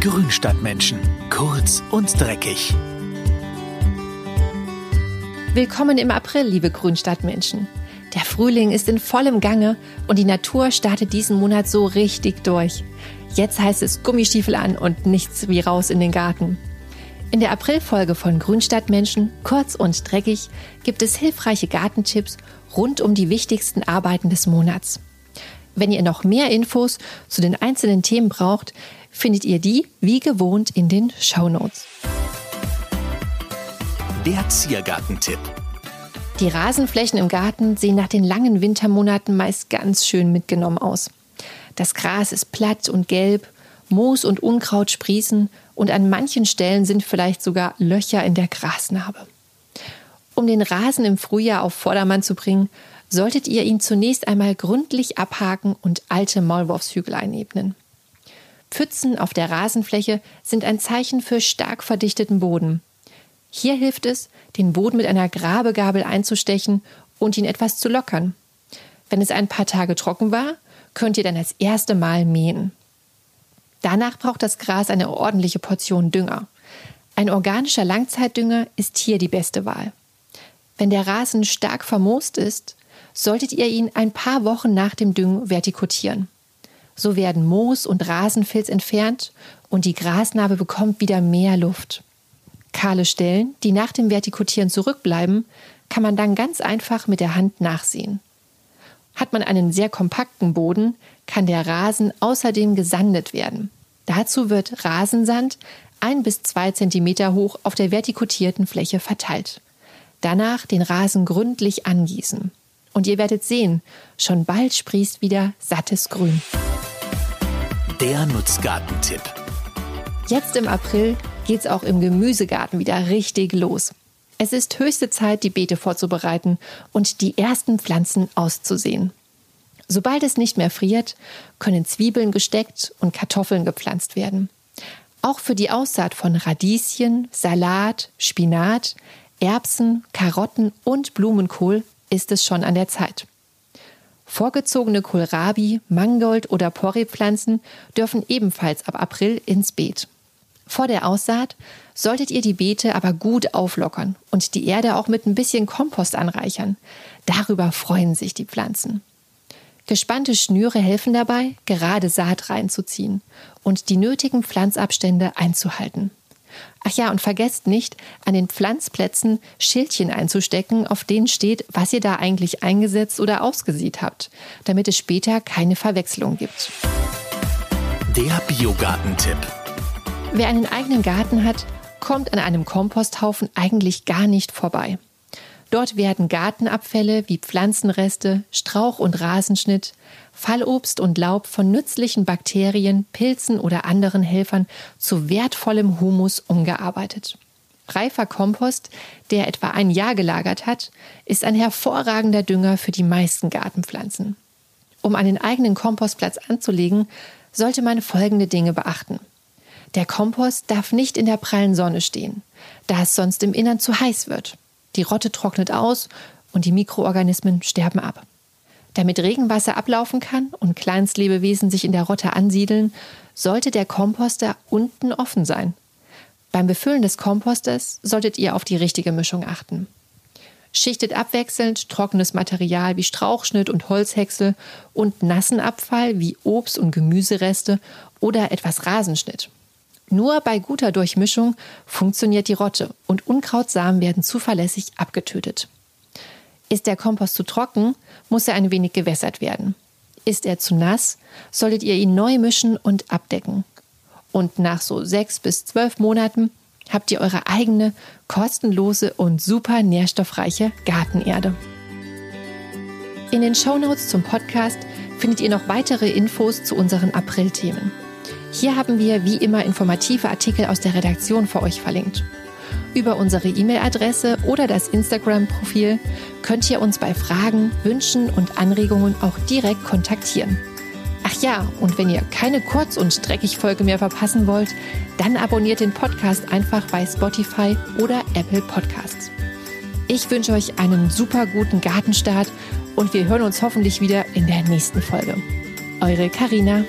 Grünstadtmenschen. Kurz und dreckig. Willkommen im April, liebe Grünstadtmenschen. Der Frühling ist in vollem Gange und die Natur startet diesen Monat so richtig durch. Jetzt heißt es Gummistiefel an und nichts wie raus in den Garten. In der Aprilfolge von Grünstadtmenschen, kurz und dreckig, gibt es hilfreiche Gartentipps rund um die wichtigsten Arbeiten des Monats. Wenn ihr noch mehr Infos zu den einzelnen Themen braucht, findet ihr die wie gewohnt in den Show Notes. Der Ziergartentipp. Die Rasenflächen im Garten sehen nach den langen Wintermonaten meist ganz schön mitgenommen aus. Das Gras ist platt und gelb, Moos und Unkraut sprießen und an manchen Stellen sind vielleicht sogar Löcher in der Grasnarbe. Um den Rasen im Frühjahr auf Vordermann zu bringen, solltet ihr ihn zunächst einmal gründlich abhaken und alte Maulwurfshügel einebnen. Pfützen auf der Rasenfläche sind ein Zeichen für stark verdichteten Boden. Hier hilft es, den Boden mit einer Grabegabel einzustechen und ihn etwas zu lockern. Wenn es ein paar Tage trocken war, könnt ihr dann das erste Mal mähen. Danach braucht das Gras eine ordentliche Portion Dünger. Ein organischer Langzeitdünger ist hier die beste Wahl. Wenn der Rasen stark vermoost ist, solltet ihr ihn ein paar Wochen nach dem Düngen vertikutieren. So werden Moos und Rasenfilz entfernt und die Grasnarbe bekommt wieder mehr Luft. Kahle Stellen, die nach dem Vertikutieren zurückbleiben, kann man dann ganz einfach mit der Hand nachsehen. Hat man einen sehr kompakten Boden, kann der Rasen außerdem gesandet werden. Dazu wird Rasensand ein bis zwei Zentimeter hoch auf der vertikutierten Fläche verteilt. Danach den Rasen gründlich angießen. Und ihr werdet sehen, schon bald sprießt wieder sattes Grün. Der Nutzgartentipp. Jetzt im April geht's auch im Gemüsegarten wieder richtig los. Es ist höchste Zeit, die Beete vorzubereiten und die ersten Pflanzen auszusehen. Sobald es nicht mehr friert, können Zwiebeln gesteckt und Kartoffeln gepflanzt werden. Auch für die Aussaat von Radieschen, Salat, Spinat, Erbsen, Karotten und Blumenkohl ist es schon an der Zeit. Vorgezogene Kohlrabi, Mangold oder Porree-Pflanzen dürfen ebenfalls ab April ins Beet. Vor der Aussaat solltet ihr die Beete aber gut auflockern und die Erde auch mit ein bisschen Kompost anreichern. Darüber freuen sich die Pflanzen. Gespannte Schnüre helfen dabei, gerade Saat reinzuziehen und die nötigen Pflanzabstände einzuhalten. Ach ja, und vergesst nicht, an den Pflanzplätzen Schildchen einzustecken, auf denen steht, was ihr da eigentlich eingesetzt oder ausgesät habt, damit es später keine Verwechslung gibt. Der Biogartentipp. Wer einen eigenen Garten hat, kommt an einem Komposthaufen eigentlich gar nicht vorbei. Dort werden Gartenabfälle wie Pflanzenreste, Strauch- und Rasenschnitt, Fallobst und Laub von nützlichen Bakterien, Pilzen oder anderen Helfern zu wertvollem Humus umgearbeitet. Reifer Kompost, der etwa ein Jahr gelagert hat, ist ein hervorragender Dünger für die meisten Gartenpflanzen. Um einen eigenen Kompostplatz anzulegen, sollte man folgende Dinge beachten. Der Kompost darf nicht in der prallen Sonne stehen, da es sonst im Innern zu heiß wird. Die Rotte trocknet aus und die Mikroorganismen sterben ab. Damit Regenwasser ablaufen kann und Kleinstlebewesen sich in der Rotte ansiedeln, sollte der Komposter unten offen sein. Beim Befüllen des Komposters solltet ihr auf die richtige Mischung achten. Schichtet abwechselnd trockenes Material wie Strauchschnitt und Holzhäcksel und nassen Abfall wie Obst- und Gemüsereste oder etwas Rasenschnitt. Nur bei guter Durchmischung funktioniert die Rotte und Unkrautsamen werden zuverlässig abgetötet. Ist der Kompost zu trocken, muss er ein wenig gewässert werden. Ist er zu nass, solltet ihr ihn neu mischen und abdecken. Und nach so sechs bis zwölf Monaten habt ihr eure eigene, kostenlose und super nährstoffreiche Gartenerde. In den Shownotes zum Podcast findet ihr noch weitere Infos zu unseren April-Themen. Hier haben wir wie immer informative Artikel aus der Redaktion für euch verlinkt. Über unsere E-Mail-Adresse oder das Instagram-Profil könnt ihr uns bei Fragen, Wünschen und Anregungen auch direkt kontaktieren. Ach ja, und wenn ihr keine Kurz- und Dreckig-Folge mehr verpassen wollt, dann abonniert den Podcast einfach bei Spotify oder Apple Podcasts. Ich wünsche euch einen super guten Gartenstart und wir hören uns hoffentlich wieder in der nächsten Folge. Eure Karina.